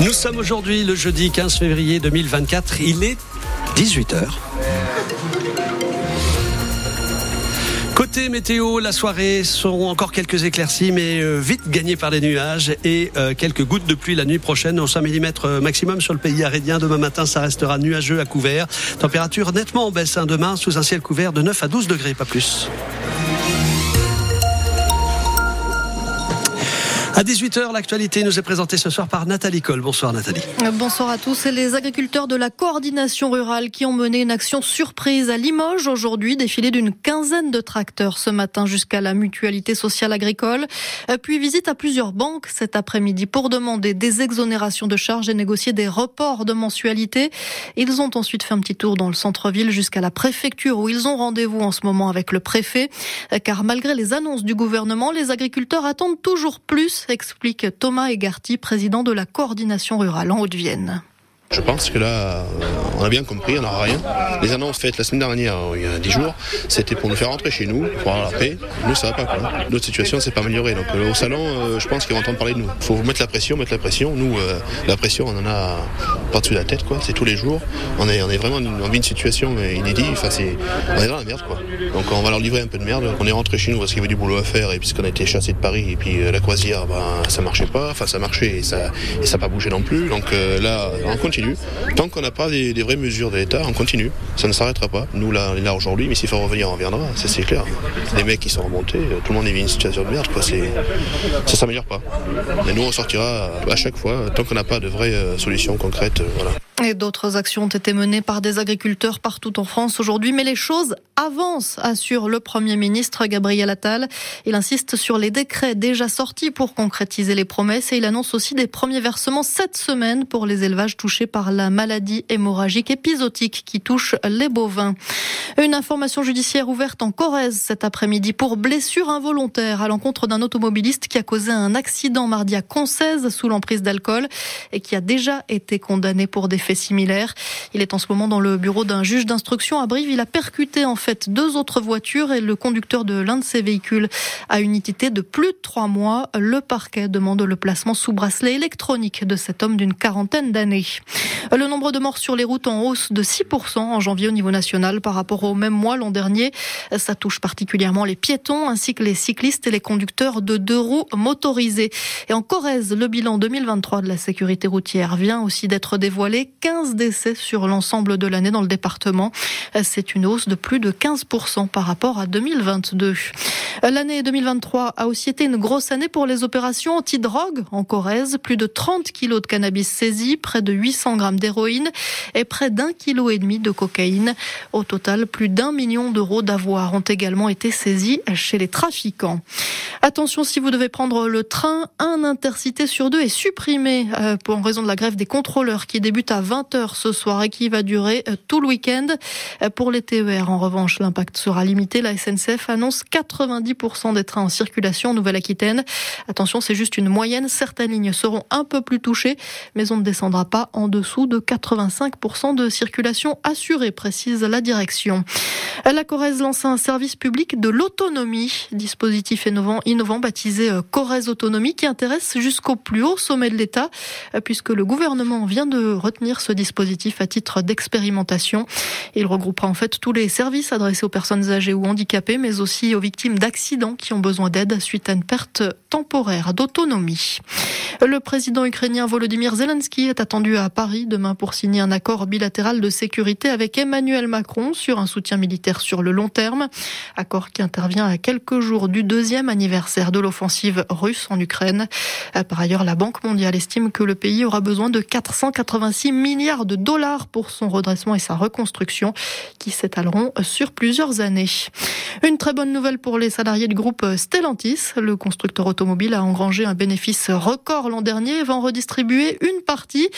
Nous sommes aujourd'hui le jeudi 15 février 2024. Il est 18h. Côté météo, la soirée seront encore quelques éclaircies, mais euh, vite gagnées par les nuages et euh, quelques gouttes de pluie la nuit prochaine. 5 mm maximum sur le pays arédien. Demain matin, ça restera nuageux à couvert. Température nettement en baisse hein, demain sous un ciel couvert de 9 à 12 degrés, pas plus. À 18h, l'actualité nous est présentée ce soir par Nathalie Coll. Bonsoir Nathalie. Bonsoir à tous. Et les agriculteurs de la coordination rurale qui ont mené une action surprise à Limoges aujourd'hui, défilé d'une quinzaine de tracteurs ce matin jusqu'à la mutualité sociale agricole, puis visite à plusieurs banques cet après-midi pour demander des exonérations de charges et négocier des reports de mensualité. Ils ont ensuite fait un petit tour dans le centre-ville jusqu'à la préfecture où ils ont rendez-vous en ce moment avec le préfet. Car malgré les annonces du gouvernement, les agriculteurs attendent toujours plus explique Thomas Egarty, président de la coordination rurale en Haute-Vienne. Je pense que là, on a bien compris, on n'aura rien. Les annonces faites la semaine dernière, il y a 10 jours, c'était pour nous faire rentrer chez nous, pour avoir la paix. Nous, ça va pas. Quoi. Notre situation s'est pas améliorée. Donc euh, au salon, euh, je pense qu'ils vont entendre parler de nous. Il faut mettre la pression, mettre la pression. Nous, euh, la pression, on en a par-dessus la tête, quoi. C'est tous les jours. On est, on est vraiment en une situation inédite. Enfin, c'est, on est dans la merde, quoi. Donc on va leur livrer un peu de merde. On est rentré chez nous parce qu'il y avait du boulot à faire et puisqu'on a été chassé de Paris et puis la croisière, ben, ça marchait pas. Enfin, ça marchait et ça, et ça n'a pas bougé non plus. Donc là, on continue. Tant qu'on n'a pas des, vraies mesures de l'État, on continue. Ça ne s'arrêtera pas. Nous, là, là aujourd'hui, mais s'il faut revenir, on reviendra. C'est clair. Des mecs qui sont remontés, tout le monde est mis une situation de merde. C'est, ça s'améliore pas. Mais nous, on sortira à chaque fois, tant qu'on n'a pas de vraies euh, solutions concrètes. Euh. Et d'autres actions ont été menées par des agriculteurs partout en France aujourd'hui, mais les choses avancent, assure le Premier ministre Gabriel Attal. Il insiste sur les décrets déjà sortis pour concrétiser les promesses et il annonce aussi des premiers versements cette semaine pour les élevages touchés par la maladie hémorragique épisodique qui touche les bovins. Une information judiciaire ouverte en Corrèze cet après-midi pour blessure involontaire à l'encontre d'un automobiliste qui a causé un accident mardi à Concèze sous l'emprise d'alcool et qui a déjà été condamné pour des faits similaire. Il est en ce moment dans le bureau d'un juge d'instruction à Brive. Il a percuté en fait deux autres voitures et le conducteur de l'un de ces véhicules a une unité de plus de trois mois. Le parquet demande le placement sous bracelet électronique de cet homme d'une quarantaine d'années. Le nombre de morts sur les routes en hausse de 6% en janvier au niveau national par rapport au même mois l'an dernier. Ça touche particulièrement les piétons ainsi que les cyclistes et les conducteurs de deux roues motorisées. Et en Corrèze, le bilan 2023 de la sécurité routière vient aussi d'être dévoilé. 15 décès sur l'ensemble de l'année dans le département. C'est une hausse de plus de 15% par rapport à 2022. L'année 2023 a aussi été une grosse année pour les opérations anti-drogue en Corrèze. Plus de 30 kilos de cannabis saisis, près de 800 grammes d'héroïne et près d'un kilo et demi de cocaïne. Au total, plus d'un million d'euros d'avoirs ont également été saisis chez les trafiquants. Attention, si vous devez prendre le train, un intercité sur deux est supprimé euh, en raison de la grève des contrôleurs qui débute à 20h ce soir et qui va durer euh, tout le week-end. Euh, pour les TER, en revanche, l'impact sera limité. La SNCF annonce 90% des trains en circulation en Nouvelle-Aquitaine. Attention, c'est juste une moyenne. Certaines lignes seront un peu plus touchées, mais on ne descendra pas en dessous de 85% de circulation assurée, précise la direction. La Corrèze lance un service public de l'autonomie, dispositif innovant, innovant baptisé euh, Corrèze Autonomie, qui intéresse jusqu'au plus haut sommet de l'État, puisque le gouvernement vient de retenir ce dispositif à titre d'expérimentation. Il regroupera en fait tous les services adressés aux personnes âgées ou handicapées, mais aussi aux victimes d'accidents qui ont besoin d'aide suite à une perte temporaire d'autonomie. Le président ukrainien Volodymyr Zelensky est attendu à Paris demain pour signer un accord bilatéral de sécurité avec Emmanuel Macron sur un soutien militaire sur le long terme. Accord qui intervient à quelques jours du deuxième anniversaire de l'offensive russe en Ukraine. Par ailleurs, la Banque mondiale estime que le pays aura besoin de 486 milliards de dollars pour son redressement et sa reconstruction qui s'étaleront sur plusieurs années. Une très bonne nouvelle pour les salariés du groupe Stellantis. Le constructeur automobile a engrangé un bénéfice record l'an dernier et va en redistribuer une partie,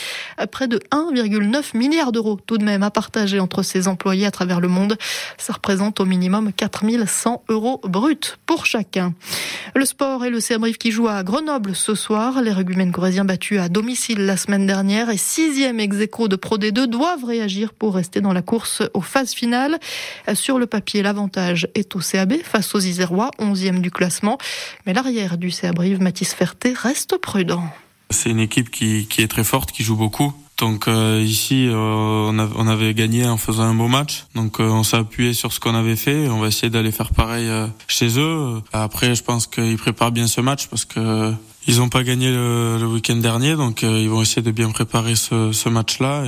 près de 1,9 milliard d'euros tout de même à partager entre ses employés à travers le monde. Ça représente au minimum 4100 euros bruts pour chacun. Le sport et le CM qui joue à Grenoble ce soir. Les rugbymen corésiens battus à domicile la semaine dernière et sixième ex de Pro D2 doivent réagir pour rester dans la course aux phases finales. Sur le papier, l'avantage est au CAB face aux Isérois, 11e du classement. Mais l'arrière du CA Brive, Mathis Ferté, reste prudent. C'est une équipe qui, qui est très forte, qui joue beaucoup. Donc euh, ici, euh, on, avait gagné en faisant un beau match. Donc euh, on s'est appuyé sur ce qu'on avait fait. On va essayer d'aller faire pareil chez eux. Après, je pense qu'ils préparent bien ce match parce que ils n'ont pas gagné le, week-end dernier, donc ils vont essayer de bien préparer ce, ce match-là.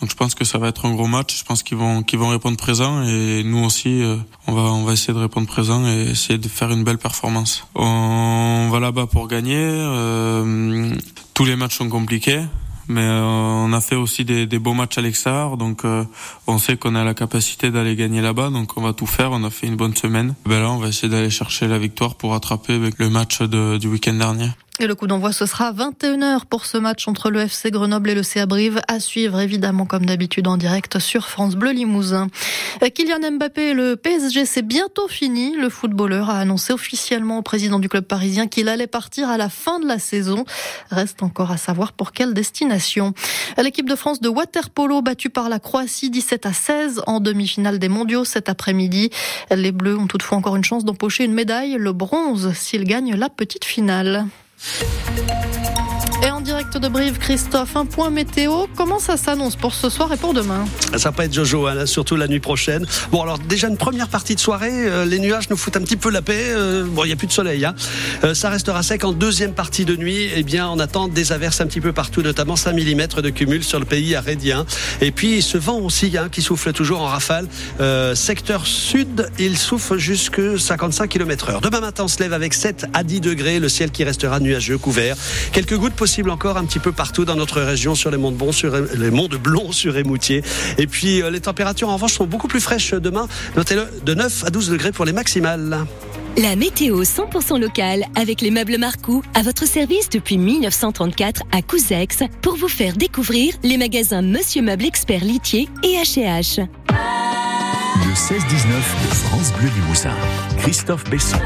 Donc je pense que ça va être un gros match. Je pense qu'ils vont qu'ils vont répondre présent et nous aussi, on va on va essayer de répondre présent et essayer de faire une belle performance. On va là-bas pour gagner. tous les matchs sont compliqués mais euh, on a fait aussi des, des beaux matchs à l'extérieur, donc euh, on sait qu'on a la capacité d'aller gagner là-bas, donc on va tout faire. On a fait une bonne semaine. Ben là, on va essayer d'aller chercher la victoire pour rattraper le match de, du week-end dernier. Et le coup d'envoi, ce sera 21h pour ce match entre le FC Grenoble et le CA Brive, à suivre évidemment comme d'habitude en direct sur France Bleu Limousin. Euh, Kylian Mbappé, le PSG, c'est bientôt fini. Le footballeur a annoncé officiellement au président du club parisien qu'il allait partir à la fin de la saison. Reste encore à savoir pour quelle destination. L'équipe de France de waterpolo battue par la Croatie 17 à 16 en demi-finale des mondiaux cet après-midi. Les Bleus ont toutefois encore une chance d'empocher une médaille, le bronze, s'ils gagnent la petite finale. Thank you. Et en direct de Brive, Christophe, un point météo. Comment ça s'annonce pour ce soir et pour demain Ça va pas être Jojo, hein, surtout la nuit prochaine. Bon, alors déjà une première partie de soirée, euh, les nuages nous foutent un petit peu la paix. Euh, bon, il n'y a plus de soleil. Hein. Euh, ça restera sec en deuxième partie de nuit. Eh bien, on attend des averses un petit peu partout, notamment 5 mm de cumul sur le pays arédien. Et puis ce vent aussi hein, qui souffle toujours en rafale. secteur sud, il souffle jusque 55 km heure. Demain matin, on se lève avec 7 à 10 degrés, le ciel qui restera nuageux, couvert. Quelques gouttes possible encore un petit peu partout dans notre région, sur les monts de Blon, sur les monts de Blon, sur Émoutier. Et puis euh, les températures en revanche sont beaucoup plus fraîches demain. Notez-le de 9 à 12 degrés pour les maximales. La météo 100% locale avec les meubles Marcou à votre service depuis 1934 à Couzex pour vous faire découvrir les magasins Monsieur Meuble Expert Litier et H&H. Le 16-19 de France Bleu Limousin. Christophe Besson.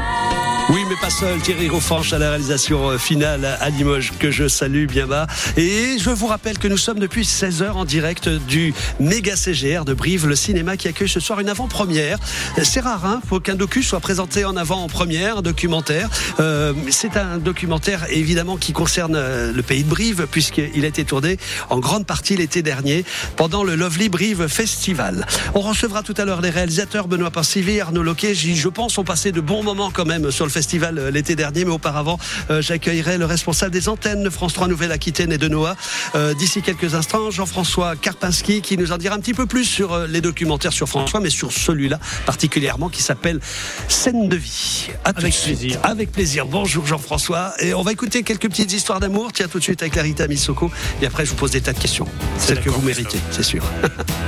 Seul. Thierry Roffanche à la réalisation euh, finale à Limoges, que je salue bien bas. Et je vous rappelle que nous sommes depuis 16h en direct du méga CGR de Brive, le cinéma qui accueille ce soir une avant-première. C'est rare, hein, qu'un docu soit présenté en avant en première, un documentaire. Euh, c'est un documentaire évidemment qui concerne euh, le pays de Brive, puisqu'il a été tourné en grande partie l'été dernier pendant le Lovely Brive Festival. On recevra tout à l'heure les réalisateurs Benoît Parcivi, Arnaud Loquet. Je pense ont passé de bons moments quand même sur le festival euh, l'été dernier, mais auparavant, euh, j'accueillerai le responsable des antennes de France 3 Nouvelle-Aquitaine et de Noah euh, d'ici quelques instants, Jean-François Karpinski, qui nous en dira un petit peu plus sur les documentaires sur François, mais sur celui-là particulièrement qui s'appelle Scène de vie. avec plaisir. Avec plaisir. Bonjour Jean-François. Et on va écouter quelques petites histoires d'amour. Tiens, tout de suite avec Larita Misoko. Et après, je vous pose des tas de questions. Celles que vous méritez, c'est sûr.